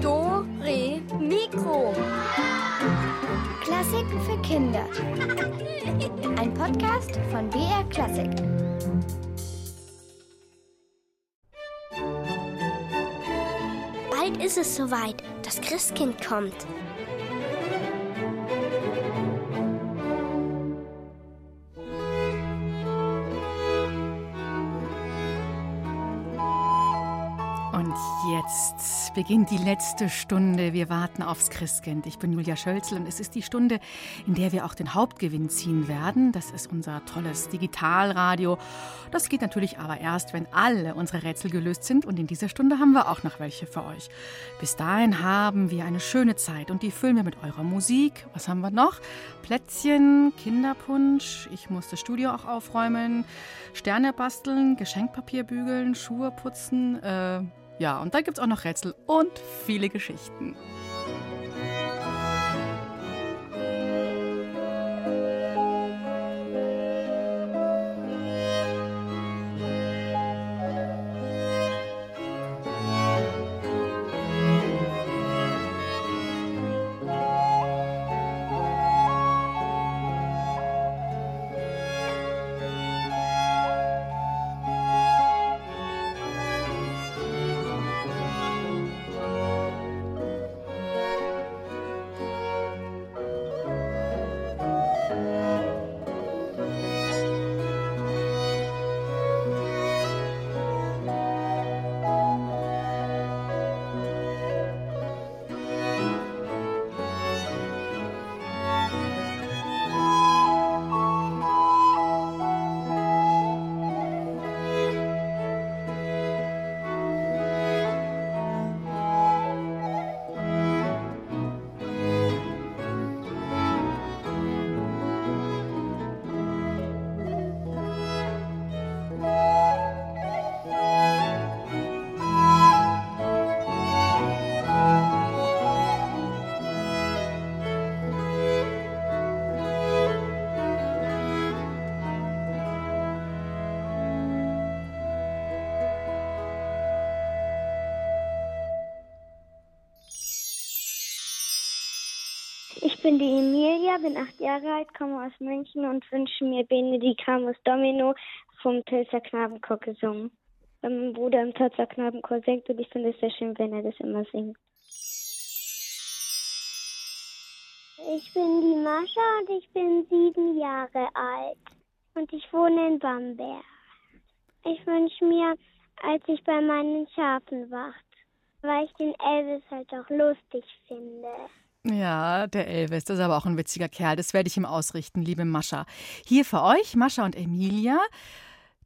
Do, Re, Mikro. Klassiken für Kinder. Ein Podcast von BR Klassik. Bald ist es soweit. Das Christkind kommt. Beginnt die letzte Stunde. Wir warten aufs Christkind. Ich bin Julia Schölzel und es ist die Stunde, in der wir auch den Hauptgewinn ziehen werden. Das ist unser tolles Digitalradio. Das geht natürlich aber erst, wenn alle unsere Rätsel gelöst sind. Und in dieser Stunde haben wir auch noch welche für euch. Bis dahin haben wir eine schöne Zeit und die füllen wir mit eurer Musik. Was haben wir noch? Plätzchen, Kinderpunsch. Ich muss das Studio auch aufräumen. Sterne basteln, Geschenkpapier bügeln, Schuhe putzen. Äh, ja, und da gibt es auch noch Rätsel und viele Geschichten. Ich bin die Emilia, bin acht Jahre alt, komme aus München und wünsche mir Benedicamus Domino vom Pilzer Knabenchor gesungen. Weil mein Bruder im Pilzer Knabenchor singt und ich finde es sehr schön, wenn er das immer singt. Ich bin die Mascha und ich bin sieben Jahre alt und ich wohne in Bamberg. Ich wünsche mir, als ich bei meinen Schafen wacht, weil ich den Elvis halt auch lustig finde. Ja, der Elvis, das ist aber auch ein witziger Kerl. Das werde ich ihm ausrichten, liebe Mascha. Hier für euch, Mascha und Emilia,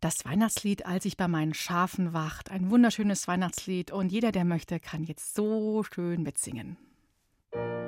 das Weihnachtslied, als ich bei meinen Schafen wacht. Ein wunderschönes Weihnachtslied und jeder, der möchte, kann jetzt so schön mitsingen. Als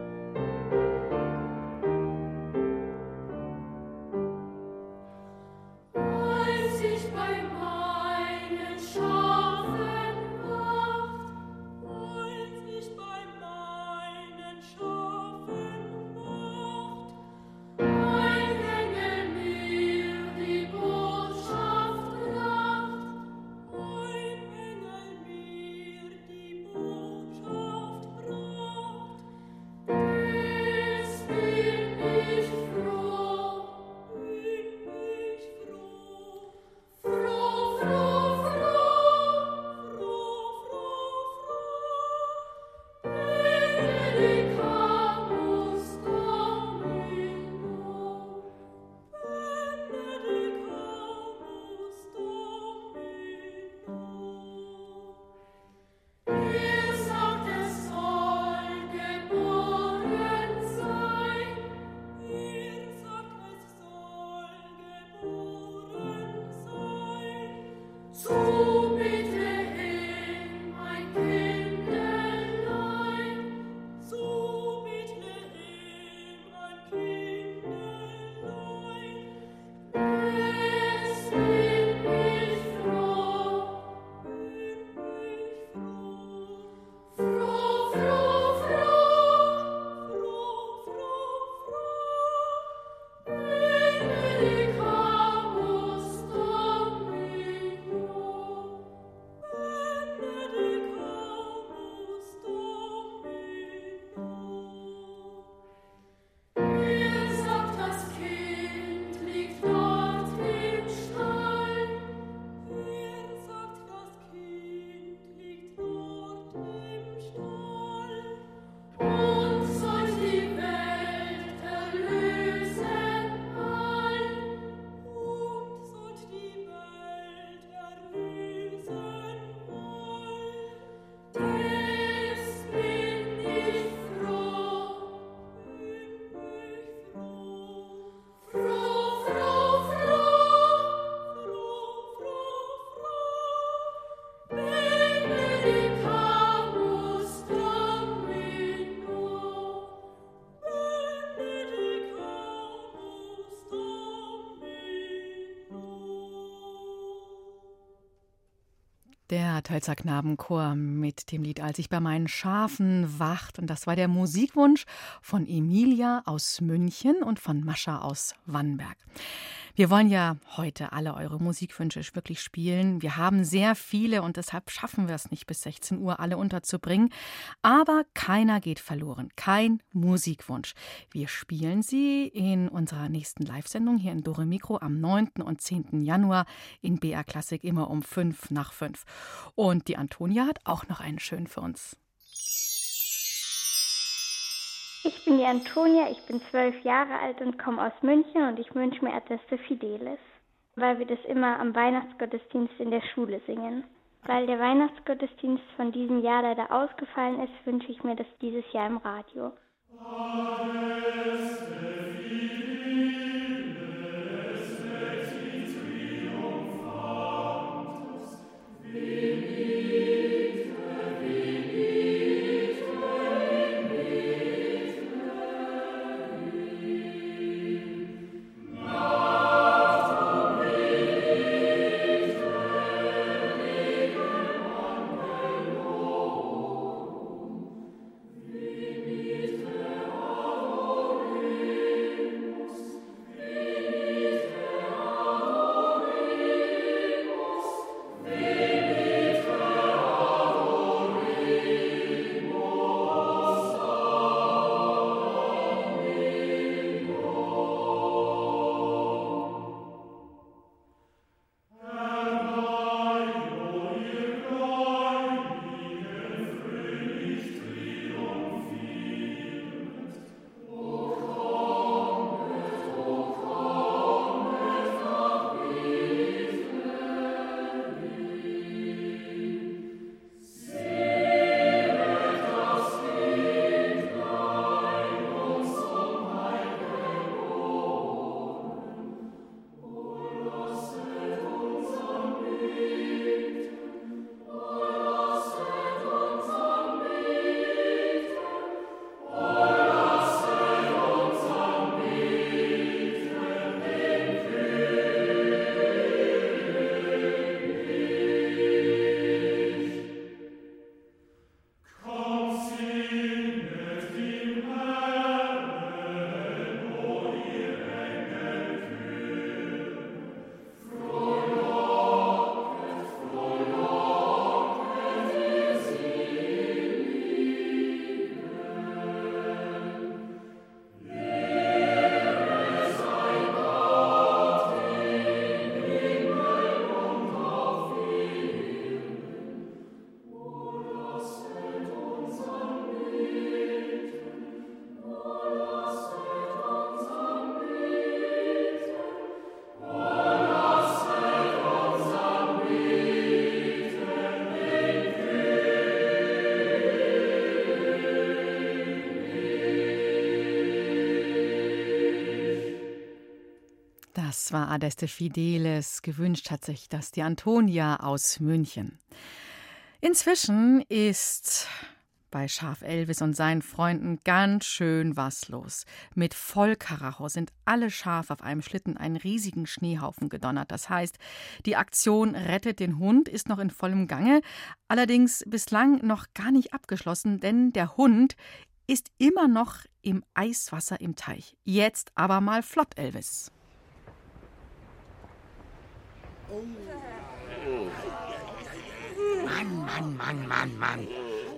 Tölzer Knabenchor mit dem Lied Als ich bei meinen Schafen wacht. Und das war der Musikwunsch von Emilia aus München und von Mascha aus Wannberg. Wir wollen ja heute alle eure Musikwünsche wirklich spielen. Wir haben sehr viele und deshalb schaffen wir es nicht bis 16 Uhr alle unterzubringen. Aber keiner geht verloren. Kein Musikwunsch. Wir spielen sie in unserer nächsten Live-Sendung hier in Dore Mikro am 9. und 10. Januar in BR Klassik immer um 5 nach 5. Und die Antonia hat auch noch einen schönen für uns. Ich bin die Antonia, ich bin zwölf Jahre alt und komme aus München und ich wünsche mir Adeste Fidelis, weil wir das immer am Weihnachtsgottesdienst in der Schule singen. Weil der Weihnachtsgottesdienst von diesem Jahr leider ausgefallen ist, wünsche ich mir das dieses Jahr im Radio. Das war Adeste Fideles. Gewünscht hat sich das die Antonia aus München. Inzwischen ist bei Schaf Elvis und seinen Freunden ganz schön was los. Mit Vollkaracho sind alle Schafe auf einem Schlitten einen riesigen Schneehaufen gedonnert. Das heißt, die Aktion Rettet den Hund ist noch in vollem Gange, allerdings bislang noch gar nicht abgeschlossen, denn der Hund ist immer noch im Eiswasser im Teich. Jetzt aber mal flott, Elvis. Mann, Mann, Mann, Mann, Mann.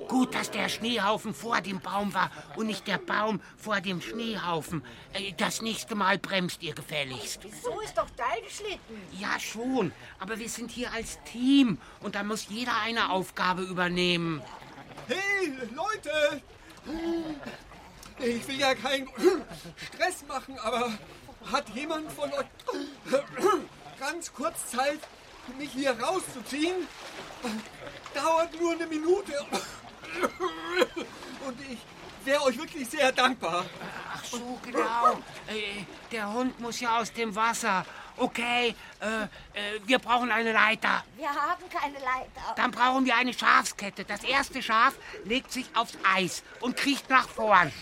Gut, dass der Schneehaufen vor dem Baum war und nicht der Baum vor dem Schneehaufen. Äh, Das nächste Mal bremst ihr gefälligst. So ist doch dein Schlitten. Ja, schon. Aber wir sind hier als Team und da muss jeder eine Aufgabe übernehmen. Hey, Leute! Ich will ja keinen Stress machen, aber hat jemand von euch ganz kurz Zeit, mich hier rauszuziehen? Dauert nur eine Minute. Und ich wäre euch wirklich sehr dankbar. Ach so, genau. Äh, Der Hund muss ja aus dem Wasser Okay, äh, äh, wir brauchen eine Leiter. Wir haben keine Leiter. Dann brauchen wir eine Schafskette. Das erste Schaf legt sich aufs Eis und kriecht nach vorn.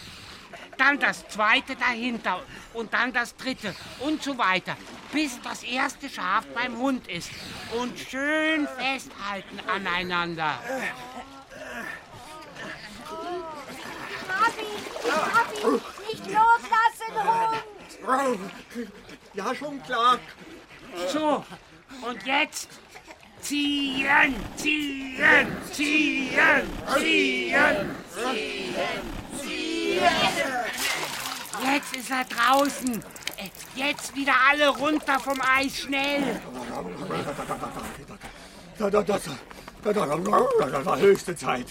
Dann das zweite dahinter und dann das dritte und so weiter, bis das erste Schaf beim Hund ist. Und schön festhalten aneinander. Papi, Papi, nicht loslassen, Hund. Ja, schon klar. So, und jetzt ziehen, ziehen, ziehen, ziehen, ziehen. Jetzt ist er draußen. Äh, Jetzt wieder alle runter vom Eis, schnell. Da, da, das, da, da, da, da, da, höchste Zeit.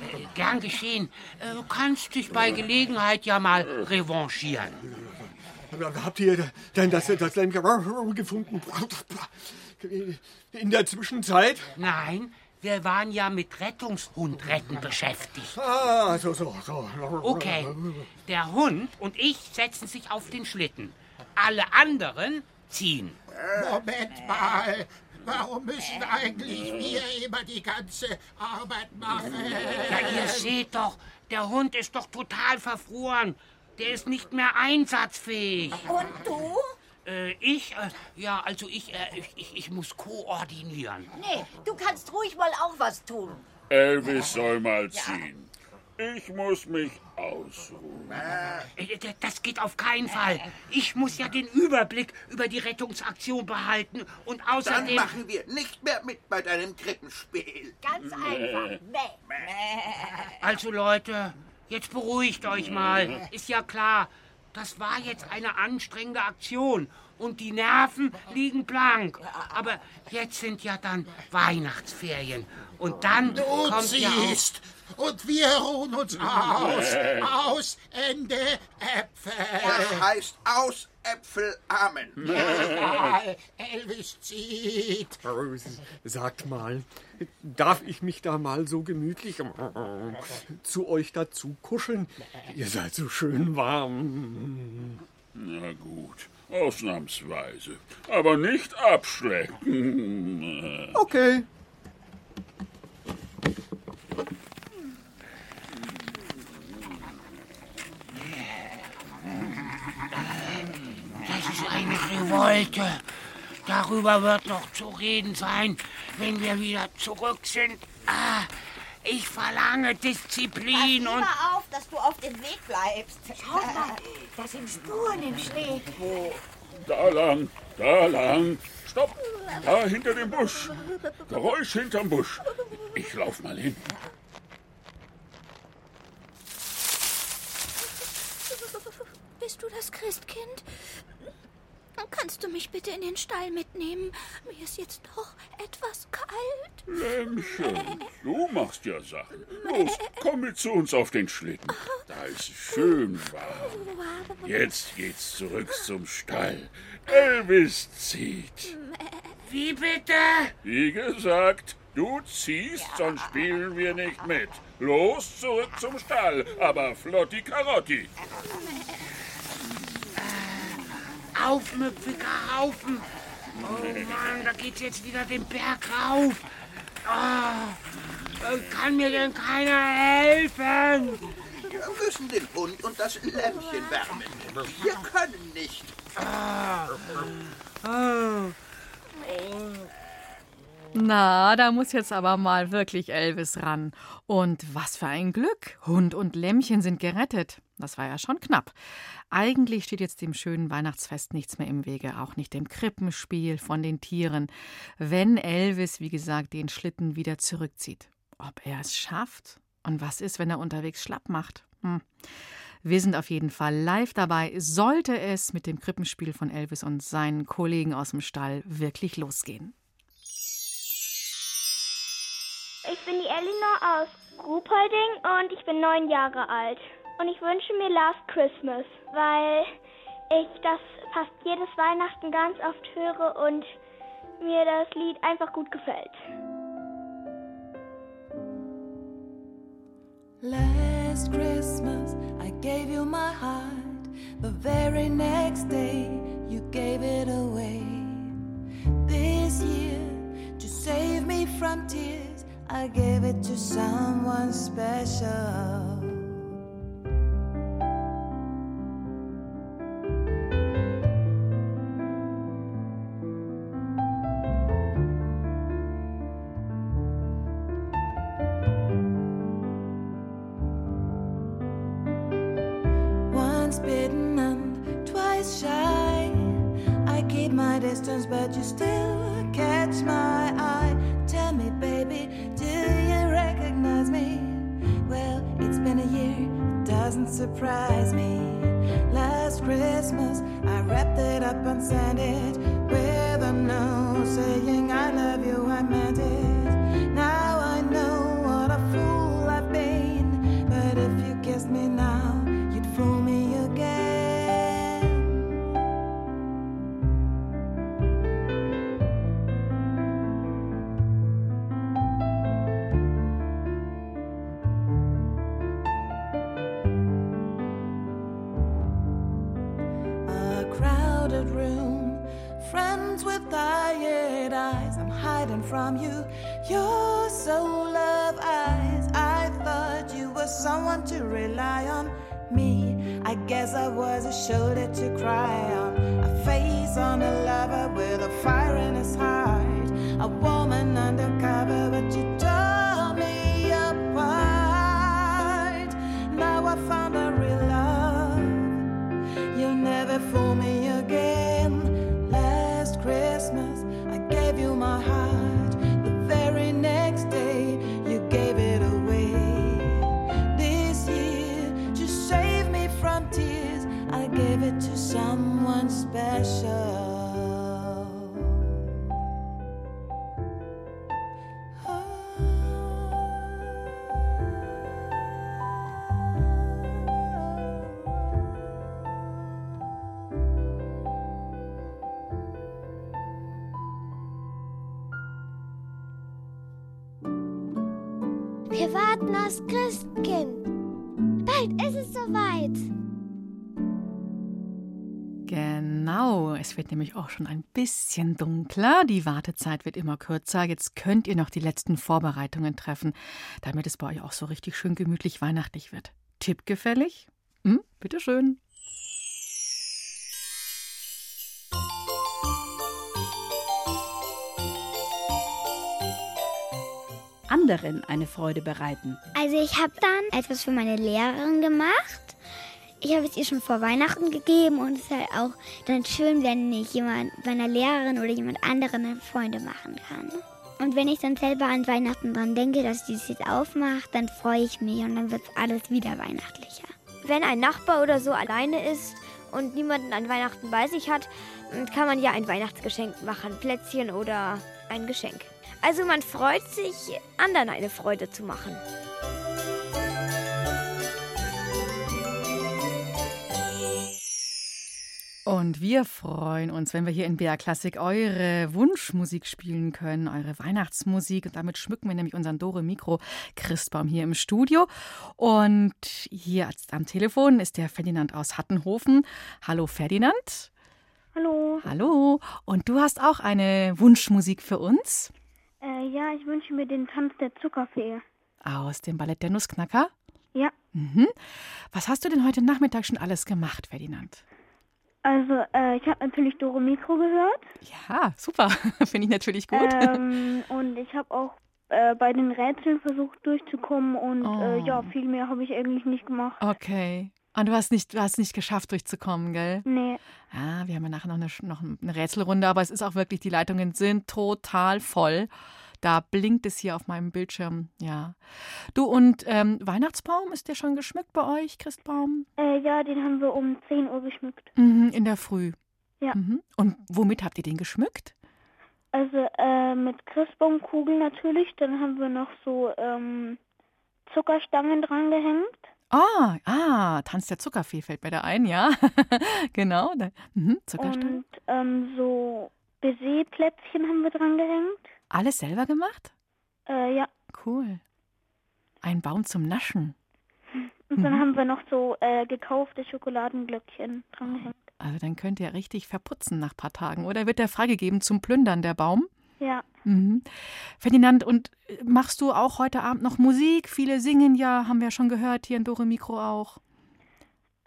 Äh, Gern geschehen. Äh, Du kannst dich bei Gelegenheit ja mal revanchieren. Habt ihr denn das, das Lämmchen gefunden? In der Zwischenzeit? Nein, wir waren ja mit Rettungshundretten beschäftigt. Ah, so, so, so. Okay, der Hund und ich setzen sich auf den Schlitten. Alle anderen ziehen. Moment mal. Warum müssen eigentlich wir immer die ganze Arbeit machen? Ja, ihr seht doch, der Hund ist doch total verfroren. Der ist nicht mehr einsatzfähig. Und du? Äh, ich, äh, ja, also ich, äh, ich, ich, ich muss koordinieren. Nee, du kannst ruhig mal auch was tun. Elvis soll mal ziehen. Ich muss mich ausruhen. Äh, Das geht auf keinen Fall. Ich muss ja den Überblick über die Rettungsaktion behalten und Dann außerdem... machen wir nicht mehr mit bei deinem Krippenspiel. Ganz einfach. Also Leute, jetzt beruhigt euch mal. Ist ja klar, das war jetzt eine anstrengende Aktion und die Nerven liegen blank. Aber jetzt sind ja dann Weihnachtsferien und dann Du kommt ja auch... ziehst und wir ruhen uns aus. Aus, Ende, Äpfel. Das heißt aus Äpfel Amen. Elvis zieht. Sagt mal, darf ich mich da mal so gemütlich äh, zu euch dazu kuscheln? Ihr seid so schön warm. Na gut, ausnahmsweise. Aber nicht abschlecken. Okay. Das ist Revolte. Darüber wird noch zu reden sein, wenn wir wieder zurück sind. Ah, ich verlange Disziplin Pass und... immer auf, dass du auf dem Weg bleibst. Schau mal, da sind Spuren im Schnee. Da lang, da lang. Stopp! Da hinter dem Busch. Geräusch hinterm Busch. Ich lauf mal hin. Bist du das Christkind? Kannst du mich bitte in den Stall mitnehmen? Mir ist jetzt doch etwas kalt. Lämmchen, du machst ja Sachen. Los, komm mit zu uns auf den Schlitten. Da ist es schön warm. Jetzt geht's zurück zum Stall. Elvis zieht. Wie bitte? Wie gesagt, du ziehst, sonst spielen wir nicht mit. Los, zurück zum Stall, aber flotti Karotti. Aufmüpfiger Haufen. Oh Mann, da geht's jetzt wieder den Berg rauf. Äh, kann mir denn keiner helfen? Wir müssen den Hund und das Lämmchen wärmen. Wir können nicht. Ah. Na, da muss jetzt aber mal wirklich Elvis ran. Und was für ein Glück. Hund und Lämmchen sind gerettet. Das war ja schon knapp. Eigentlich steht jetzt dem schönen Weihnachtsfest nichts mehr im Wege, auch nicht dem Krippenspiel von den Tieren, wenn Elvis, wie gesagt, den Schlitten wieder zurückzieht. Ob er es schafft? Und was ist, wenn er unterwegs schlapp macht? Hm. Wir sind auf jeden Fall live dabei, sollte es mit dem Krippenspiel von Elvis und seinen Kollegen aus dem Stall wirklich losgehen. Elinor aus Rupolding und ich bin neun Jahre alt. Und ich wünsche mir Last Christmas, weil ich das fast jedes Weihnachten ganz oft höre und mir das Lied einfach gut gefällt. Last Christmas I gave you my heart, the very next day you gave it away. This year to save me from tears. I gave it to someone special. Once bitten and twice shy. I keep my distance, but you still it doesn't surprise me. Last Christmas, I wrapped it up and sent it hiding from you, your soul of eyes. I thought you were someone to rely on. Me, I guess I was a shoulder to cry on, a face on a lover with a fire in his heart, a woman undercover, but you tore me apart. Now I found a real love. You'll never fool me nämlich auch schon ein bisschen dunkler. Die Wartezeit wird immer kürzer. Jetzt könnt ihr noch die letzten Vorbereitungen treffen, damit es bei euch auch so richtig schön gemütlich weihnachtlich wird. Tipp gefällig? Hm, bitteschön. anderen eine Freude bereiten. Also ich habe dann etwas für meine Lehrerin gemacht. Ich habe es ihr schon vor Weihnachten gegeben und es ist halt auch dann schön, wenn ich jemand meiner Lehrerin oder jemand anderen Freunde machen kann. Und wenn ich dann selber an Weihnachten dran denke, dass die es jetzt aufmacht, dann freue ich mich und dann wird alles wieder weihnachtlicher. Wenn ein Nachbar oder so alleine ist und niemanden an Weihnachten bei sich hat, kann man ja ein Weihnachtsgeschenk machen, Plätzchen oder ein Geschenk. Also man freut sich, anderen eine Freude zu machen. Und wir freuen uns, wenn wir hier in BR Klassik eure Wunschmusik spielen können, eure Weihnachtsmusik. Und damit schmücken wir nämlich unseren Dore Mikro Christbaum hier im Studio. Und hier am Telefon ist der Ferdinand aus Hattenhofen. Hallo Ferdinand. Hallo. Hallo. Und du hast auch eine Wunschmusik für uns? Äh, ja, ich wünsche mir den Tanz der Zuckerfee. Aus dem Ballett der Nussknacker? Ja. Mhm. Was hast du denn heute Nachmittag schon alles gemacht, Ferdinand? Also, äh, ich habe natürlich Dore Mikro gehört. Ja, super. Finde ich natürlich gut. Ähm, und ich habe auch äh, bei den Rätseln versucht durchzukommen und Oh. äh, ja, viel mehr habe ich eigentlich nicht gemacht. Okay. Und du hast nicht, du hast nicht geschafft, durchzukommen, gell? Nee. Ja, wir haben ja nachher noch eine, noch eine Rätselrunde, aber es ist auch wirklich, die Leitungen sind total voll. Da blinkt es hier auf meinem Bildschirm, ja. Du, und ähm, Weihnachtsbaum, ist der schon geschmückt bei euch, Christbaum? Äh, ja, den haben wir um 10 Uhr geschmückt. Mhm, in der Früh. Ja. Mhm. Und womit habt ihr den geschmückt? Also äh, mit Christbaumkugeln natürlich. Dann haben wir noch so ähm, Zuckerstangen dran gehängt. Ah, ah, Tanz der Zuckerfee fällt mir da ein, ja. genau. Da, mhm, Zuckerstangen. Und ähm, so Baiser-Plätzchen haben wir dran gehängt. Alles selber gemacht? Äh, ja. Cool. Ein Baum zum Naschen. Und dann Mhm. haben wir noch so äh, gekaufte Schokoladenglöckchen dran gehängt. Also dann könnt ihr richtig verputzen nach ein paar Tagen. Oder wird der freigegeben zum Plündern, der Baum? Ja. Mhm. Ferdinand, und äh, machst du auch heute Abend noch Musik? Viele singen ja, haben wir ja schon gehört, hier in Dore Mikro auch.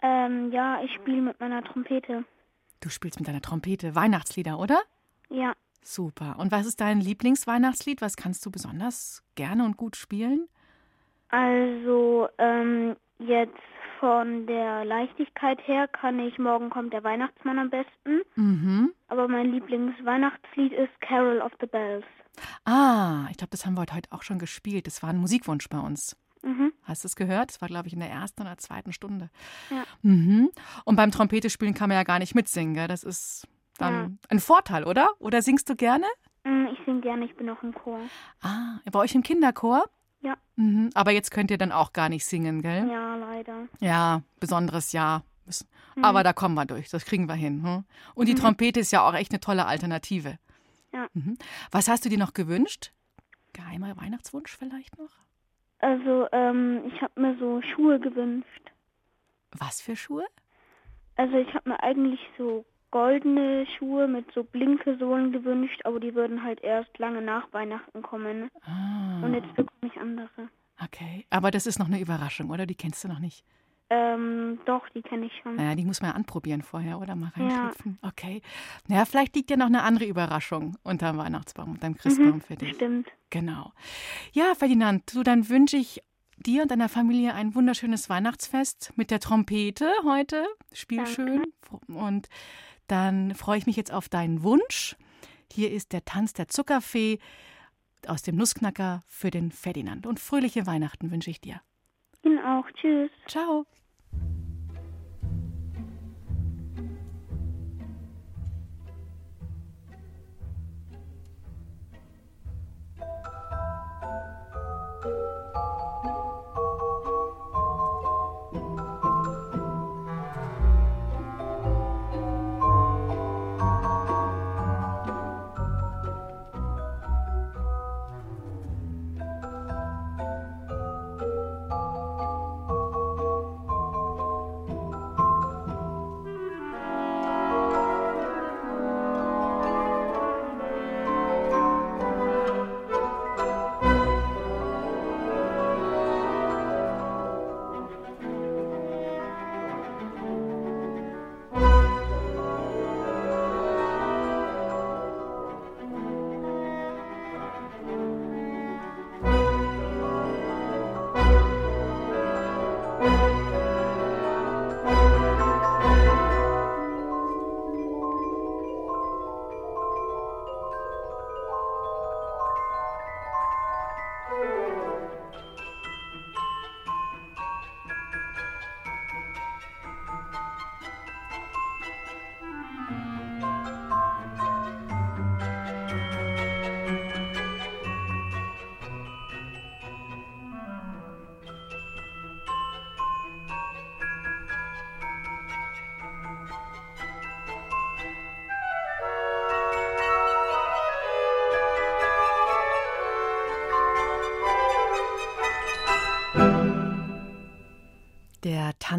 Ähm, ja, ich spiele mit meiner Trompete. Du spielst mit deiner Trompete Weihnachtslieder, oder? Ja. Super. Und was ist dein Lieblingsweihnachtslied? Was kannst du besonders gerne und gut spielen? Also, ähm, jetzt von der Leichtigkeit her kann ich Morgen kommt der Weihnachtsmann am besten. Mhm. Aber mein Lieblingsweihnachtslied ist Carol of the Bells. Ah, ich glaube, das haben wir heute auch schon gespielt. Das war ein Musikwunsch bei uns. Mhm. Hast du es gehört? Das war, glaube ich, in der ersten oder zweiten Stunde. Ja. Mhm. Und beim Trompete spielen kann man ja gar nicht mitsingen, gell? Das ist dann Ja. ein Vorteil, oder? Oder singst du gerne? Mm, Ich singe gerne, ich bin auch im Chor. Ah, bei euch im Kinderchor? Ja. Mhm. Aber jetzt könnt ihr dann auch gar nicht singen, gell? Ja, leider. Ja, besonderes Jahr. Mhm. Aber da kommen wir durch, das kriegen wir hin. Hm? Und die Mhm. Trompete ist ja auch echt eine tolle Alternative. Ja. Mhm. Was hast du dir noch gewünscht? Geheimer Weihnachtswunsch vielleicht noch? Also, ähm, ich habe mir so Schuhe gewünscht. Was für Schuhe? Also, ich habe mir eigentlich so goldene Schuhe mit so Blinkesohlen gewünscht, aber die würden halt erst lange nach Weihnachten kommen. Ah, Und jetzt bekomme ich andere. okay. Aber das ist noch eine Überraschung, oder? Die kennst du noch nicht. Ähm, doch, die kenne ich schon. Naja, die muss man ja anprobieren vorher, oder? Mal Ja. reinschlüpfen. Okay. Naja, vielleicht liegt ja noch eine andere Überraschung unterm Weihnachtsbaum, unterm Christbaum Mhm, für dich. Stimmt. Genau. Ja, Ferdinand, du, dann wünsche ich dir und deiner Familie ein wunderschönes Weihnachtsfest mit der Trompete heute. Spiel Danke. schön. Und dann freue ich mich jetzt auf deinen Wunsch. Hier ist der Tanz der Zuckerfee aus dem Nussknacker für den Ferdinand. Und fröhliche Weihnachten wünsche ich dir. Ihnen auch. Tschüss. Ciao.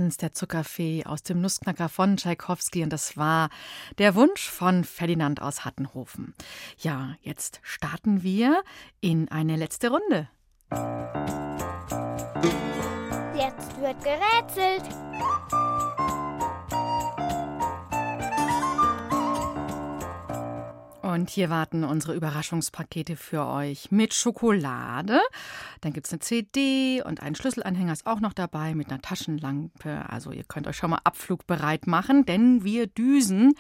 Tanz der Zuckerfee aus dem Nussknacker von Tschaikowski und das war der Wunsch von Ferdinand aus Hattenhofen. Ja, jetzt starten wir in eine letzte Runde. Jetzt wird gerätselt. Und hier warten unsere Überraschungspakete für euch mit Schokolade. Dann gibt es eine CD und ein Schlüsselanhänger ist auch noch dabei mit einer Taschenlampe. Also ihr könnt euch schon mal abflugbereit machen, denn wir düsen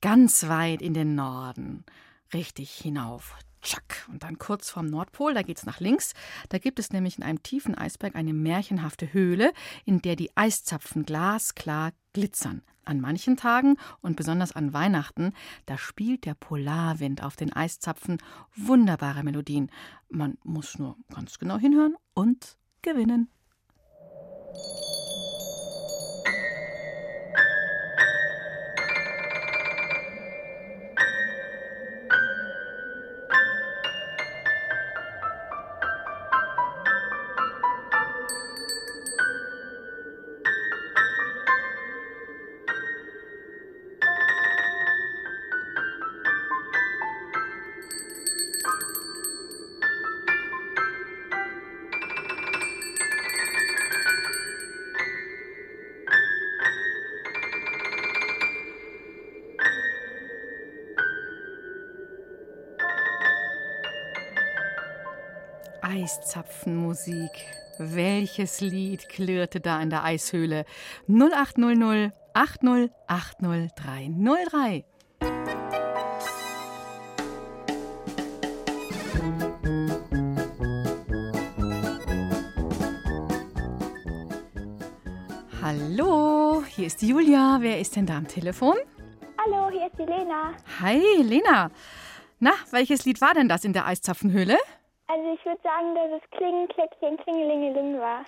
ganz weit in den Norden. Richtig hinauf. Tschack. Und dann kurz vorm Nordpol, da geht's nach links. Da gibt es nämlich in einem tiefen Eisberg eine märchenhafte Höhle, in der die Eiszapfen glasklar glitzern. An manchen Tagen und besonders an Weihnachten, da spielt der Polarwind auf den Eiszapfen wunderbare Melodien. Man muss nur ganz genau hinhören und gewinnen. Eiszapfenmusik. Welches Lied klirrte da in der Eishöhle? 0800 80 80 303. Hallo, hier ist Julia. Wer ist denn da am Telefon? Hallo, hier ist die Lena. Hi, Lena. Na, welches Lied war denn das in der Eiszapfenhöhle? Also ich würde sagen, dass es Klingenkläckchen, Klingelingeling war.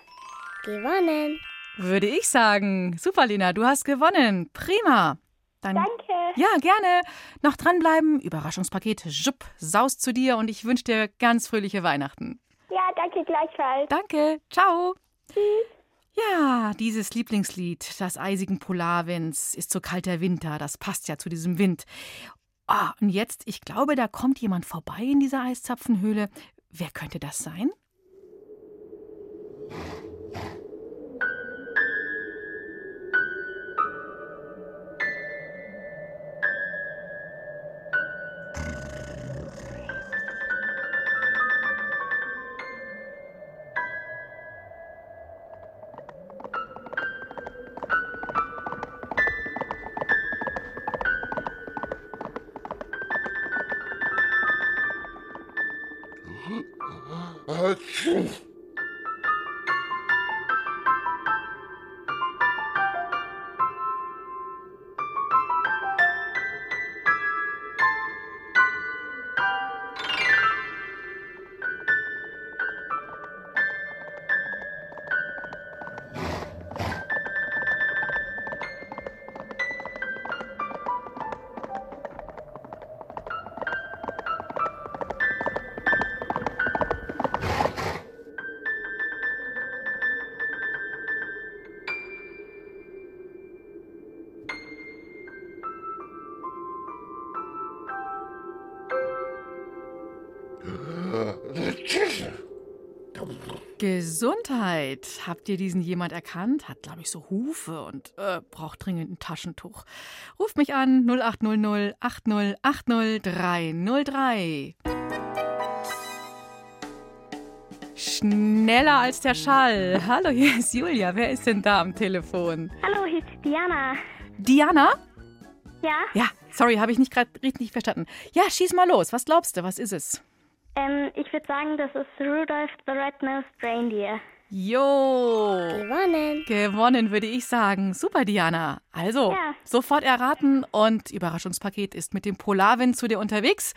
Gewonnen. Würde ich sagen. Super, Lena, du hast gewonnen. Prima. Dann, Danke. Ja, gerne. Noch dranbleiben. Überraschungspaket. Jupp, saust zu dir und ich wünsche dir ganz fröhliche Weihnachten. Ja, danke gleichfalls. Danke. Ciao. Tschüss. Ja, dieses Lieblingslied, das eisigen Polarwinds, ist so kalter Winter. Das passt ja zu diesem Wind. Ah, und jetzt, ich glaube, da kommt jemand vorbei in dieser Eiszapfenhöhle. Wer könnte das sein? Gesundheit. Habt ihr diesen jemand erkannt? Hat, glaube ich, so Hufe und äh, braucht dringend ein Taschentuch. Ruft mich an 0800 80 80 303. Schneller als der Schall. Hallo, hier ist Julia. Wer ist denn da am Telefon? Hallo, hier ist Diana. Diana? Ja? Ja, sorry, habe ich nicht gerade richtig verstanden. Ja, schieß mal los. Was glaubst du? Was ist es? Ähm, ich würde sagen, das ist Rudolph the Red-Nosed Reindeer. Jo! Gewonnen. Gewonnen, würde ich sagen. Super, Diana. Also, Ja. sofort erraten und Überraschungspaket ist mit dem Polarwind zu dir unterwegs.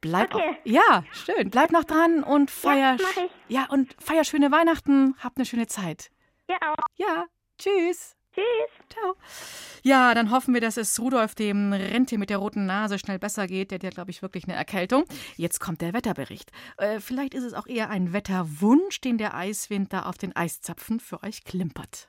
Bleib Okay. auch, ja, schön. Bleib noch dran und feier, mach ich. ja, und feier schöne Weihnachten. Hab eine schöne Zeit. Ja, auch. Ja, tschüss. Tschüss. Ciao. Ja, dann hoffen wir, dass es Rudolf dem Rentier mit der roten Nase schnell besser geht. Der hat ja, glaube ich, wirklich eine Erkältung. Jetzt kommt der Wetterbericht. Äh, vielleicht ist es auch eher ein Wetterwunsch, den der Eiswind da auf den Eiszapfen für euch klimpert.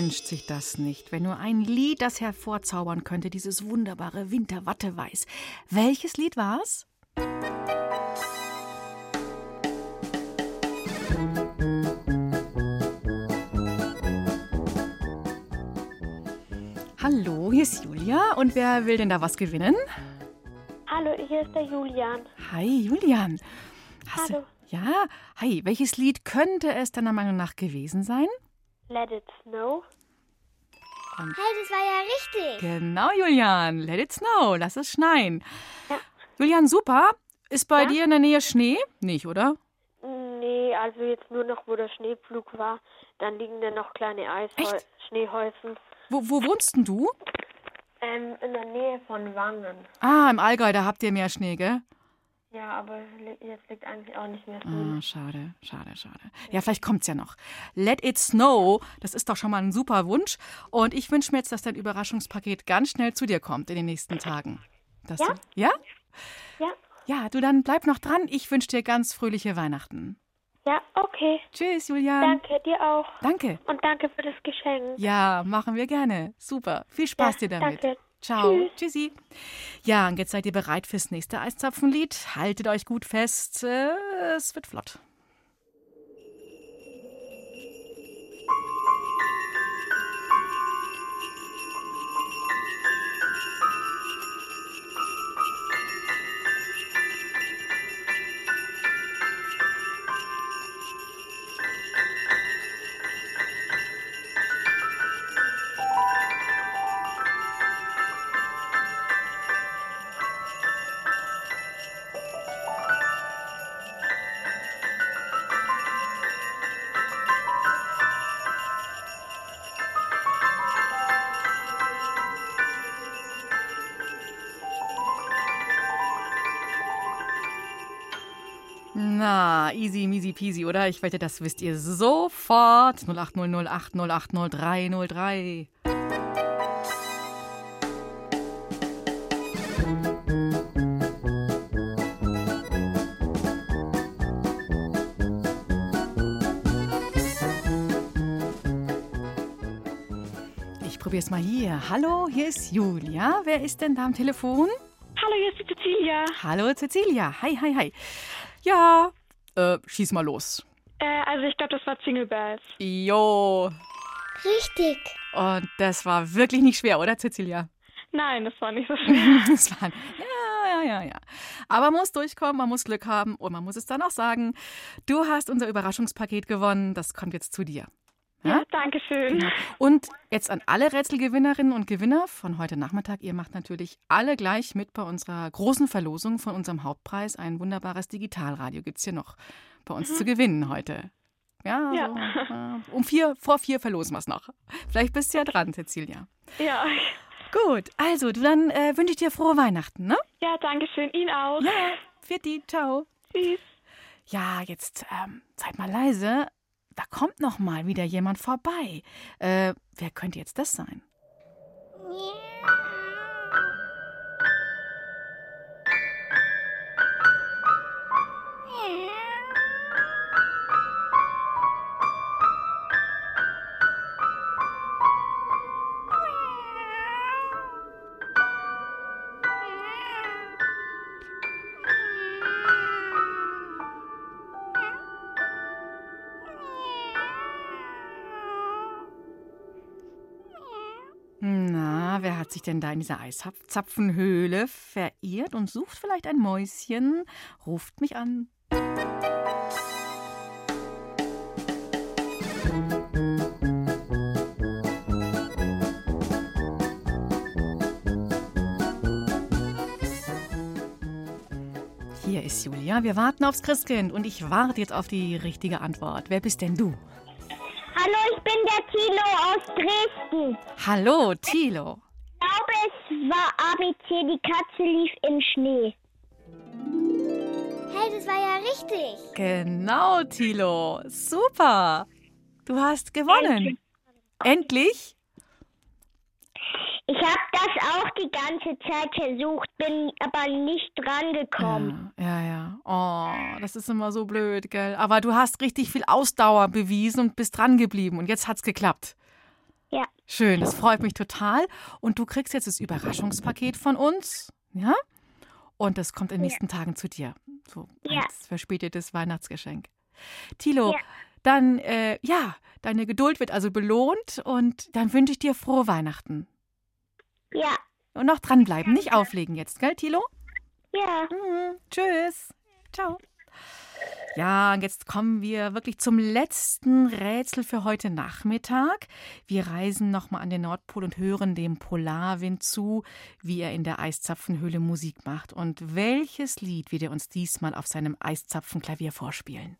Wünscht sich das nicht, wenn nur ein Lied das hervorzaubern könnte, dieses wunderbare Winterwatteweiß? Welches Lied war's? Hallo, hier ist Julia und wer will denn da was gewinnen? Hallo, hier ist der Julian. Hi, Julian. Hast Hallo. Du, ja, hi. Welches Lied könnte es deiner Meinung nach gewesen sein? Let it snow. Hey, das war ja richtig. Genau, Julian. Let it snow. Lass es schneien. Ja. Julian, super. Ist bei Ja? dir in der Nähe Schnee? Nicht, oder? Nee, also jetzt nur noch, wo der Schneepflug war. Dann liegen da noch kleine Eishäu Schneehäufen. Wo, wo wohnst denn du? Ähm, in der Nähe von Wangen. Ah, im Allgäu, da habt ihr mehr Schnee, gell? Ja, aber jetzt liegt eigentlich auch nicht mehr so. Ah, schade, schade, schade. Ja, vielleicht kommt's ja noch. Let it snow, das ist doch schon mal ein super Wunsch. Und ich wünsche mir jetzt, dass dein Überraschungspaket ganz schnell zu dir kommt in den nächsten Tagen. Dass Ja. Du, ja? Ja. Ja, du dann bleib noch dran. Ich wünsche dir ganz fröhliche Weihnachten. Ja, okay. Tschüss, Julian. Danke, dir auch. Danke. Und danke für das Geschenk. Ja, machen wir gerne. Super. Viel Spaß Ja, dir damit. danke. Ciao. Tschüss. Tschüssi. Ja, und jetzt seid ihr bereit fürs nächste Eiszapfenlied. Haltet euch gut fest. Äh, Es wird flott. Peasy, oder? Ich wette, das wisst ihr sofort. 0800 8080303. Ich probier's mal hier. Hallo, hier ist Julia. Wer ist denn da am Telefon? Hallo, hier ist die Cecilia. Hallo, Cecilia. Hi, hi, hi. Ja, äh, schieß mal los. Äh, also ich glaube, das war Single Bells. Jo. Richtig. Und das war wirklich nicht schwer, oder, Cecilia? Nein, das war nicht so schwer. das war, ja, ja, ja, ja. Aber man muss durchkommen, man muss Glück haben und man muss es dann auch sagen. Du hast unser Überraschungspaket gewonnen. Das kommt jetzt zu dir. Ja, danke schön. Genau. Und jetzt an alle Rätselgewinnerinnen und Gewinner von heute Nachmittag. Ihr macht natürlich alle gleich mit bei unserer großen Verlosung von unserem Hauptpreis. Ein wunderbares Digitalradio gibt es hier noch bei uns Mhm. zu gewinnen heute. Ja, Ja. So, äh, um vier, vor vier verlosen wir es noch. Vielleicht bist du ja dran, Cecilia. Ja. Gut, also du, dann äh, wünsche ich dir frohe Weihnachten, ne? Ja, danke schön. Ihnen auch. Ja, für die, ciao. Tschüss. Ja, jetzt ähm, seid mal leise. Da kommt noch mal wieder jemand vorbei. Äh, wer könnte jetzt das sein? Na, sich denn da in dieser Eiszapfenhöhle verirrt und sucht vielleicht ein Mäuschen? Ruft mich an. Hier ist Julia. Wir warten aufs Christkind und ich warte jetzt auf die richtige Antwort. Wer bist denn du? Hallo, ich bin der Tilo aus Dresden. Hallo, Thilo. Es war ABC, die Katze lief in Schnee. Hey, das war ja richtig. Genau, Thilo. Super. Du hast gewonnen. Endlich? Ich habe das auch die ganze Zeit versucht, bin aber nicht drangekommen. Ja, ja. Oh, das ist immer so blöd, gell? Aber du hast richtig viel Ausdauer bewiesen und bist dran geblieben. Und jetzt hat's geklappt. Ja. Schön, das freut mich total. Und du kriegst jetzt das Überraschungspaket von uns. Ja? Und das kommt in den nächsten Tagen zu dir. So Ja. als verspätetes Weihnachtsgeschenk. Tilo, Ja. dann, äh, ja, deine Geduld wird also belohnt und dann wünsche ich dir frohe Weihnachten. Ja. Und noch dranbleiben, nicht auflegen jetzt, gell, Tilo? Ja. Mhm. Tschüss. Ciao. Ja, und jetzt kommen wir wirklich zum letzten Rätsel für heute Nachmittag. Wir reisen nochmal an den Nordpol und hören dem Polarwind zu, wie er in der Eiszapfenhöhle Musik macht. Und welches Lied wird er uns diesmal auf seinem Eiszapfenklavier vorspielen?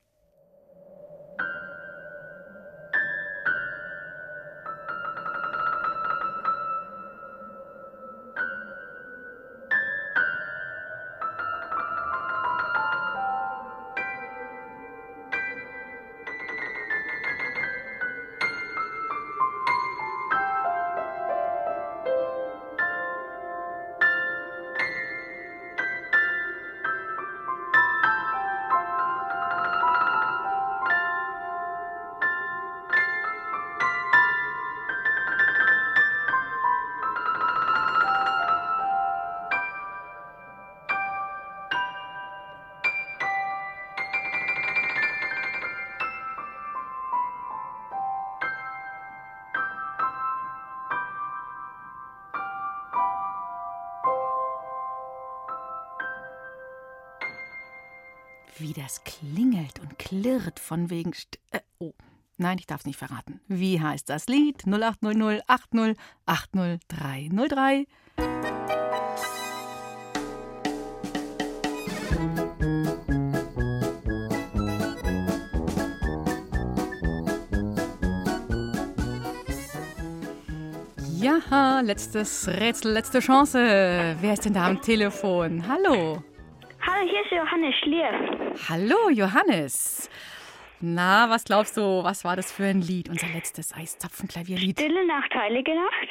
Das klingelt und klirrt von wegen. St äh, oh, nein, ich darf es nicht verraten. Wie heißt das Lied? 0800 80 80 303. Ja, letztes Rätsel, letzte Chance. Wer ist denn da am Telefon? Hallo. Hallo, hier ist Johannes Schlier. Hallo, Johannes. Na, was glaubst du, was war das für ein Lied? Unser letztes Eiszapfenklavierlied. Stille Nacht, heilige Nacht.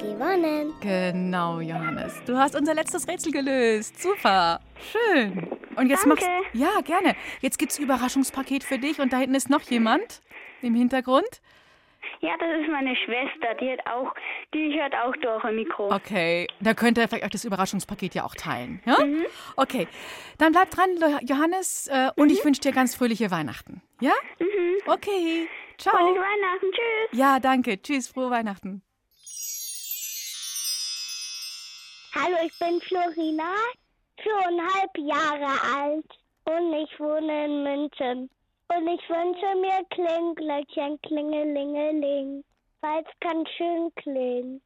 Gewonnen. Genau, Johannes. Du hast unser letztes Rätsel gelöst. Super. Schön. Und jetzt Danke. machst Ja, gerne. Jetzt gibt's ein Überraschungspaket für dich und da hinten ist noch jemand im Hintergrund. Ja, das ist meine Schwester. Die hat auch, die hört auch durch ein Mikro. Okay, da könnt ihr vielleicht euch das Überraschungspaket ja auch teilen. Ja? Mhm. Okay, dann bleib dran, Johannes, äh, und ich wünsche dir ganz fröhliche Weihnachten. Ja? Mhm. Okay, ciao. Fröhliche Weihnachten, tschüss. Ja, danke. Tschüss, frohe Weihnachten. Hallo, ich bin Florina, viereinhalb Jahre alt und ich wohne in München. Und ich wünsche mir Klingglöckchen, klingelingeling, weil es ganz schön klingt.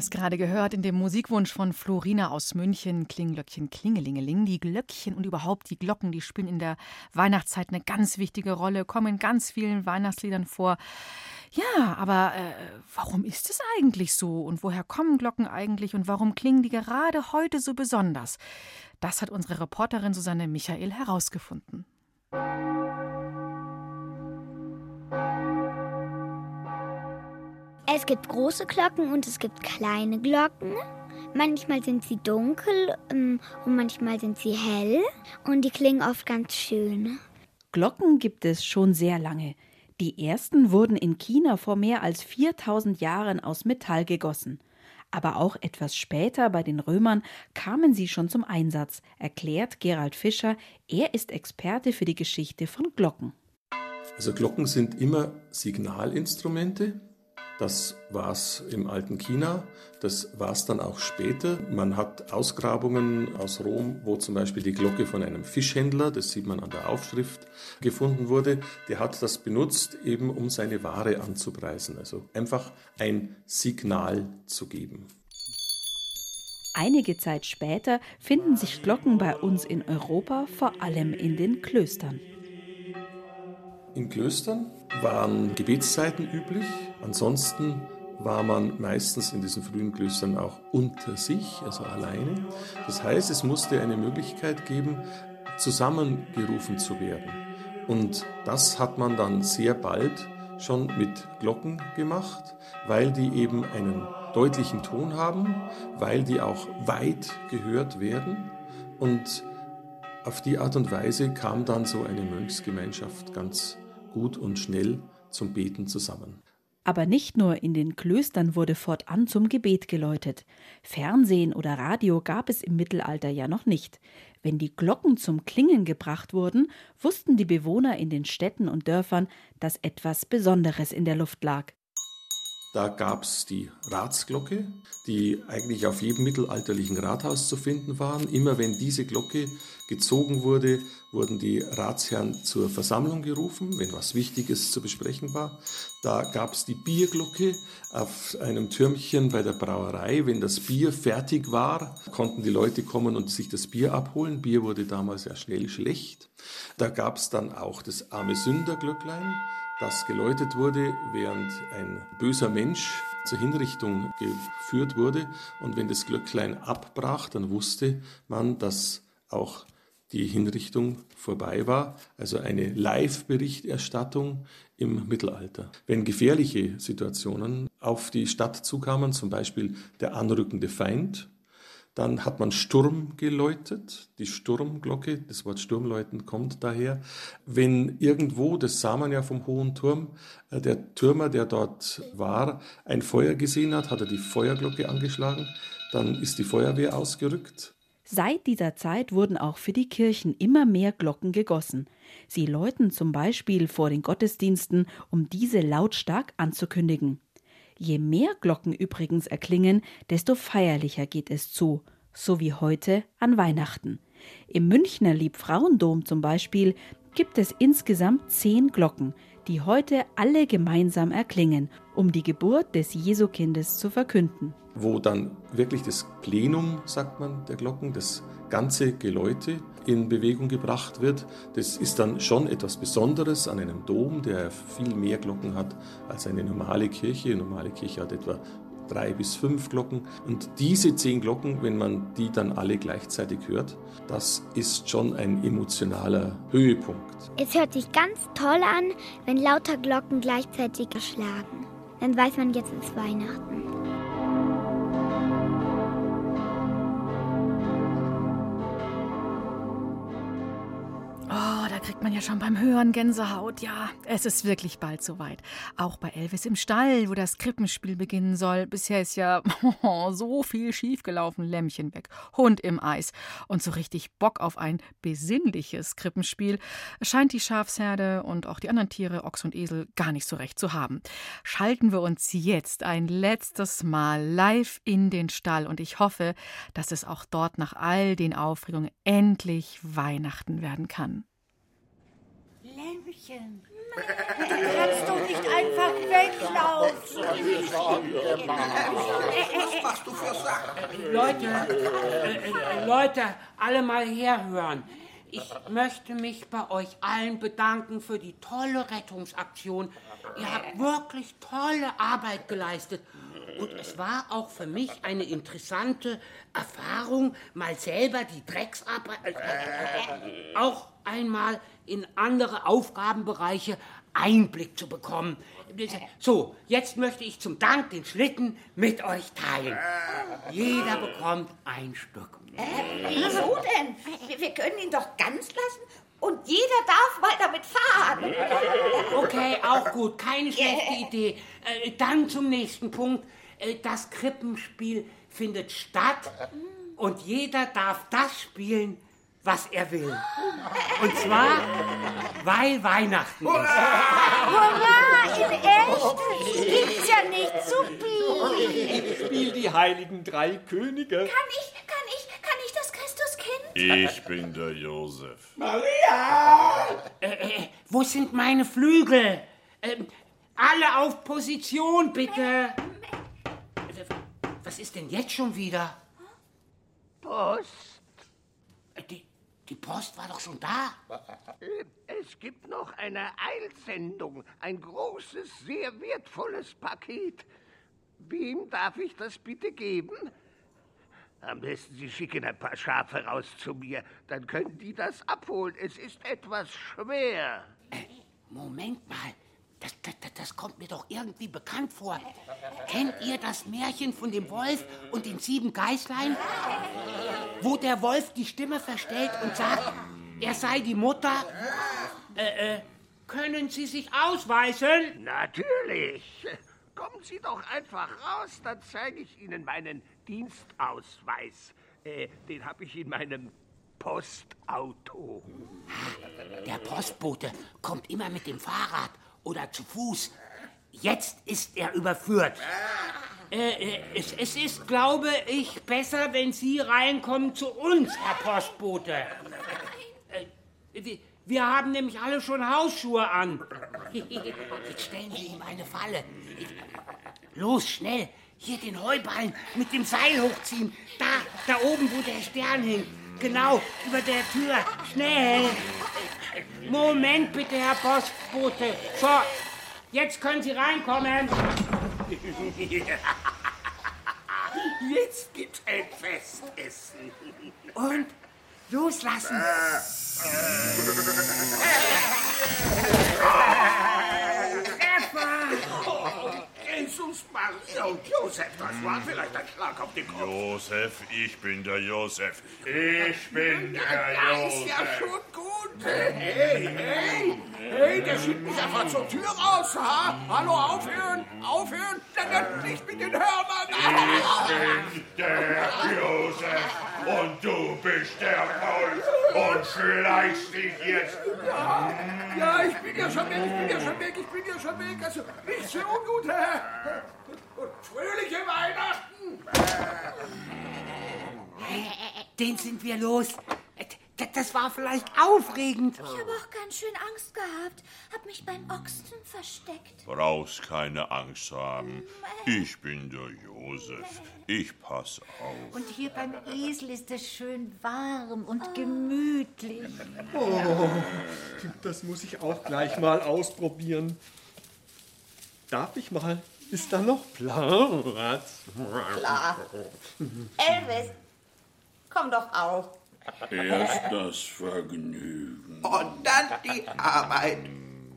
Haben es gerade gehört in dem Musikwunsch von Florina aus München, Klinglöckchen, Klingelingeling. Die Glöckchen und überhaupt die Glocken, die spielen in der Weihnachtszeit eine ganz wichtige Rolle, kommen in ganz vielen Weihnachtsliedern vor. Ja, aber äh, warum ist es eigentlich so? Und woher kommen Glocken eigentlich? Und warum klingen die gerade heute so besonders? Das hat unsere Reporterin Susanne Michael herausgefunden. Es gibt große Glocken und es gibt kleine Glocken. Manchmal sind sie dunkel ähm, und manchmal sind sie hell und die klingen oft ganz schön. Glocken gibt es schon sehr lange. Die ersten wurden in China vor mehr als 4000 Jahren aus Metall gegossen. Aber auch etwas später bei den Römern kamen sie schon zum Einsatz, erklärt Gerald Fischer. Er ist Experte für die Geschichte von Glocken. Also Glocken sind immer Signalinstrumente. Das war es im alten China, das war es dann auch später. Man hat Ausgrabungen aus Rom, wo zum Beispiel die Glocke von einem Fischhändler, das sieht man an der Aufschrift, gefunden wurde. Der hat das benutzt, eben um seine Ware anzupreisen. Also einfach ein Signal zu geben. Einige Zeit später finden sich Glocken bei uns in Europa, vor allem in den Klöstern. In Klöstern waren Gebetszeiten üblich. Ansonsten war man meistens in diesen frühen Klöstern auch unter sich, also alleine. Das heißt, es musste eine Möglichkeit geben, zusammengerufen zu werden. Und das hat man dann sehr bald schon mit Glocken gemacht, weil die eben einen deutlichen Ton haben, weil die auch weit gehört werden. Und auf die Art und Weise kam dann so eine Mönchsgemeinschaft ganz gut und schnell zum Beten zusammen. Aber nicht nur in den Klöstern wurde fortan zum Gebet geläutet. Fernsehen oder Radio gab es im Mittelalter ja noch nicht. Wenn die Glocken zum Klingen gebracht wurden, wussten die Bewohner in den Städten und Dörfern, dass etwas Besonderes in der Luft lag. Da gab es die Ratsglocke, die eigentlich auf jedem mittelalterlichen Rathaus zu finden waren. Immer wenn diese Glocke gezogen wurde, wurden die Ratsherren zur Versammlung gerufen, wenn was Wichtiges zu besprechen war. Da gab es die Bierglocke auf einem Türmchen bei der Brauerei. Wenn das Bier fertig war, konnten die Leute kommen und sich das Bier abholen. Bier wurde damals ja schnell schlecht. Da gab es dann auch das arme Sünderglöcklein das geläutet wurde, während ein böser Mensch zur Hinrichtung geführt wurde. Und wenn das Glöcklein abbrach, dann wusste man, dass auch die Hinrichtung vorbei war, also eine Live-Berichterstattung im Mittelalter. Wenn gefährliche Situationen auf die Stadt zukamen, zum Beispiel der anrückende Feind, dann hat man Sturm geläutet, die Sturmglocke, das Wort Sturmläuten kommt daher. Wenn irgendwo, das sah man ja vom hohen Turm, äh, der Türmer, der dort war, ein Feuer gesehen hat, hat er die Feuerglocke angeschlagen, dann ist die Feuerwehr ausgerückt. Seit dieser Zeit wurden auch für die Kirchen immer mehr Glocken gegossen. Sie läuten zum Beispiel vor den Gottesdiensten, um diese lautstark anzukündigen. Je mehr Glocken übrigens erklingen, desto feierlicher geht es zu, so wie heute an Weihnachten. Im Münchner Liebfrauendom zum Beispiel gibt es insgesamt zehn Glocken, die heute alle gemeinsam erklingen, um die Geburt des Jesukindes zu verkünden. Wo dann wirklich das Plenum, sagt man, der Glocken, das ganze Geläute in Bewegung gebracht wird. Das ist dann schon etwas Besonderes an einem Dom, der viel mehr Glocken hat als eine normale Kirche. Eine normale Kirche hat etwa drei bis fünf Glocken. Und diese zehn Glocken, wenn man die dann alle gleichzeitig hört, das ist schon ein emotionaler Höhepunkt. Es hört sich ganz toll an, wenn lauter Glocken gleichzeitig erschlagen. Dann weiß man, jetzt ist Weihnachten. Oh, da kriegt man ja schon beim Hören Gänsehaut. Ja, es ist wirklich bald soweit. Auch bei Elvis im Stall, wo das Krippenspiel beginnen soll. Bisher ist ja oh, so viel schiefgelaufen. Lämmchen weg, Hund im Eis. Und so richtig Bock auf ein besinnliches Krippenspiel scheint die Schafsherde und auch die anderen Tiere, Ochs und Esel, gar nicht so recht zu haben. Schalten wir uns jetzt ein letztes Mal live in den Stall und ich hoffe, dass es auch dort nach all den Aufregungen endlich Weihnachten werden kann. Lämmchen. Du kannst doch nicht einfach weglaufen. Was machst du für Sachen? Leute, äh, äh, Leute, alle mal herhören. Ich möchte mich bei euch allen bedanken für die tolle Rettungsaktion. Ihr habt wirklich tolle Arbeit geleistet. Und es war auch für mich eine interessante Erfahrung, mal selber die Drecksarbeit, äh, äh, auch einmal in andere Aufgabenbereiche Einblick zu bekommen. So, jetzt möchte ich zum Dank den Schlitten mit euch teilen. Jeder bekommt ein Stück. Äh, wieso denn? Wir, wir können ihn doch ganz lassen und jeder darf mal damit fahren. Okay, auch gut, keine schlechte Idee. Äh, dann zum nächsten Punkt. Äh, das Krippenspiel findet statt und jeder darf das spielen, was er will. Und zwar, weil Weihnachten ist. Hurra, in echt? Gibt's ja nicht zu bieten. Ich spiele die heiligen drei Könige. Kann ich, kann ich, kann ich das Christuskind? Ich bin der Josef. Maria! Äh, äh, wo sind meine Flügel? Ähm, alle auf Position, bitte. Was ist denn jetzt schon wieder? Post. Die, Post war doch schon da. Es gibt noch eine Eilsendung. Ein großes, sehr wertvolles Paket. Wem darf ich das bitte geben? Am besten Sie schicken ein paar Schafe raus zu mir. Dann können die das abholen. Es ist etwas schwer. Moment mal. Das, das, das- das kommt mir doch irgendwie bekannt vor. Kennt ihr das Märchen von dem Wolf und den sieben Geißlein? Wo der Wolf die Stimme verstellt und sagt, er sei die Mutter? Äh, äh, können Sie sich ausweisen? Natürlich. kommen Sie doch einfach raus, dann zeige ich Ihnen meinen Dienstausweis. Äh, den habe ich in meinem Postauto. Der Postbote kommt immer mit dem Fahrrad oder zu Fuß. Jetzt ist er überführt. Äh, äh, es, es ist, glaube ich, besser, wenn Sie reinkommen zu uns, Herr Postbote. Äh, wir, haben nämlich alle schon Hausschuhe an. Jetzt stellen Sie ihm eine Falle. Los, schnell. Hier den Heuballen mit dem Seil hochziehen. Da, da oben, wo der Stern hing. Genau, über der Tür. Schnell. Moment bitte, Herr Postbote. So, jetzt können Sie reinkommen. Jetzt gibt's ein Festessen. Und loslassen. Treffer! Jesus, Maria und Josef, das war vielleicht ein Schlag auf den Kopf. Josef, ich bin der Josef. Ich bin der Das ist ja schon gut. Hey, hey, hey, der schiebt mich einfach zur Tür raus. Ha? Hallo, aufhören, aufhören. Dann dann nicht mit den Hörnern. Ich bin der Josef und du bist der Paul und schleichst dich jetzt. Ja, ja, ich bin ja schon weg, ich bin ja schon weg, ich bin ja schon weg. Also nichts für ungut, Herr. Und fröhliche Weihnachten. Den sind wir los. Das war vielleicht aufregend. Ich habe auch ganz schön Angst gehabt. Hab mich beim Ochsen versteckt. Brauchst keine Angst haben. Ich bin der Josef. Ich pass auf. Und hier beim Esel ist es schön warm und gemütlich. Oh, das muss ich auch gleich mal ausprobieren. Darf ich mal? Ist da noch Platz? Klar. Elvis, komm doch auf. Erst das Vergnügen. Und dann die Arbeit.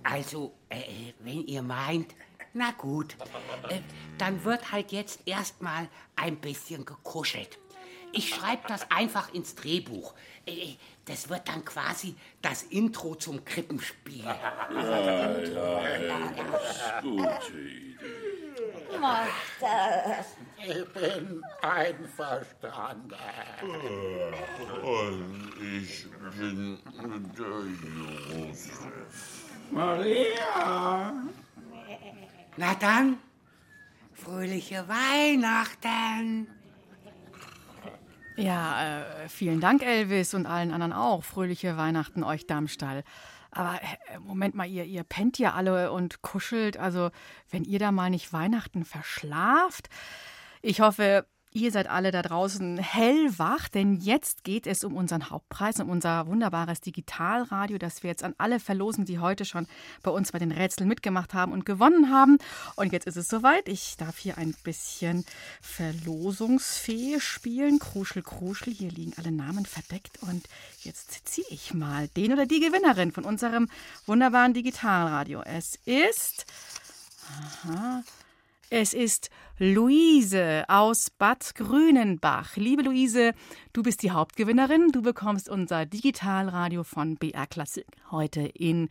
Also, äh, wenn ihr meint, na gut, äh, dann wird halt jetzt erstmal ein bisschen gekuschelt. Ich schreibe das einfach ins Drehbuch. Äh, das wird dann quasi das Intro zum Krippenspiel. Ja, ja, Elvis, gute Idee. Mach das. Ich bin einverstanden. Und ich bin der Josef. Maria! Na dann, fröhliche Weihnachten. Ja, äh, vielen Dank, Elvis, und allen anderen auch. Fröhliche Weihnachten euch da im Stall. Aber äh, Moment mal, ihr, ihr pennt ja alle und kuschelt. Also, wenn ihr da mal nicht Weihnachten verschlaft. Ich hoffe, ihr seid alle da draußen hellwach, denn jetzt geht es um unseren Hauptpreis, um unser wunderbares Digitalradio, das wir jetzt an alle verlosen, die heute schon bei uns bei den Rätseln mitgemacht haben und gewonnen haben. Und jetzt ist es soweit. Ich darf hier ein bisschen Verlosungsfee spielen. Kruschel, Kruschel. Hier liegen alle Namen verdeckt. Und jetzt ziehe ich mal den oder die Gewinnerin von unserem wunderbaren Digitalradio. Es ist. Aha. Es ist Luise aus Bad Grünenbach. Liebe Luise, du bist die Hauptgewinnerin. Du bekommst unser Digitalradio von BR Klassik heute in.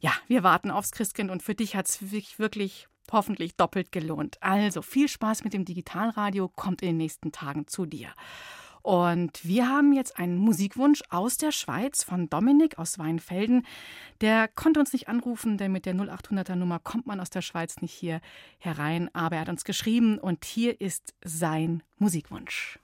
Ja, wir warten aufs Christkind und für dich hat es wirklich, wirklich hoffentlich doppelt gelohnt. Also viel Spaß mit dem Digitalradio, kommt in den nächsten Tagen zu dir. Und wir haben jetzt einen Musikwunsch aus der Schweiz von Dominik aus Weinfelden. Der konnte uns nicht anrufen, denn mit der 0800er Nummer kommt man aus der Schweiz nicht hier herein. Aber er hat uns geschrieben und hier ist sein Musikwunsch.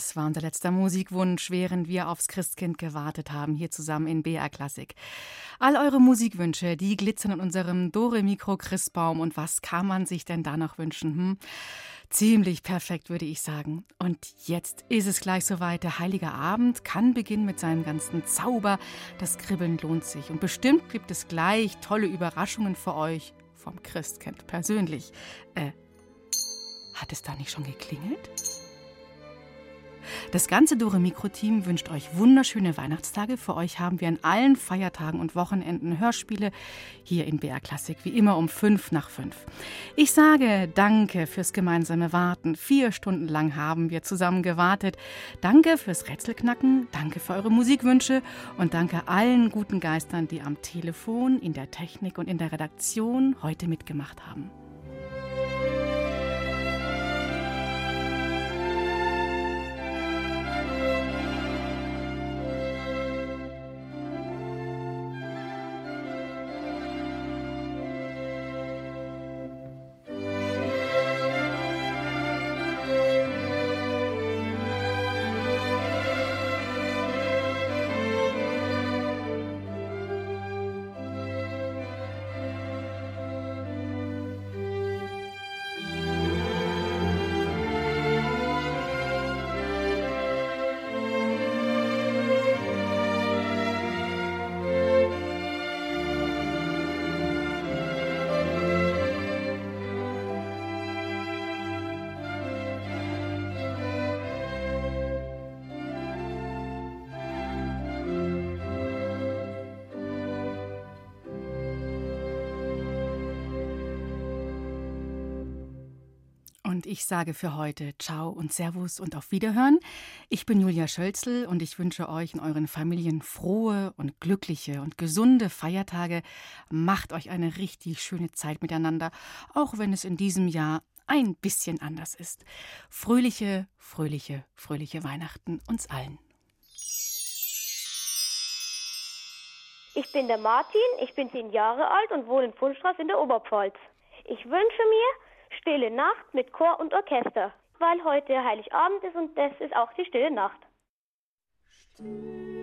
Das war unser letzter Musikwunsch, während wir aufs Christkind gewartet haben, hier zusammen in BR Klassik. All eure Musikwünsche, die glitzern in unserem Dore-Mikro Christbaum. Und was kann man sich denn da noch wünschen? Hm? Ziemlich perfekt, würde ich sagen. Und jetzt ist es gleich soweit. Der Heilige Abend kann beginnen mit seinem ganzen Zauber. Das Kribbeln lohnt sich. Und bestimmt gibt es gleich tolle Überraschungen für euch vom Christkind persönlich. Äh, hat es da nicht schon geklingelt? Das ganze Dore Mikro Team wünscht euch wunderschöne Weihnachtstage. Für euch haben wir an allen Feiertagen und Wochenenden Hörspiele hier in BR Klassik, wie immer um fünf nach fünf. Ich sage Danke fürs gemeinsame Warten. Vier Stunden lang haben wir zusammen gewartet. Danke fürs Rätselknacken, danke für eure Musikwünsche und danke allen guten Geistern, die am Telefon, in der Technik und in der Redaktion heute mitgemacht haben. Ich sage für heute Ciao und Servus und auf Wiederhören. Ich bin Julia Schölzel und ich wünsche euch in euren Familien frohe und glückliche und gesunde Feiertage. Macht euch eine richtig schöne Zeit miteinander, auch wenn es in diesem Jahr ein bisschen anders ist. Fröhliche, fröhliche, fröhliche Weihnachten uns allen. Ich bin der Martin, ich bin zehn Jahre alt und wohne in Pfullstraße in der Oberpfalz. Ich wünsche mir Stille Nacht mit Chor und Orchester, weil heute Heiligabend ist und das ist auch die Stille Nacht. Stille.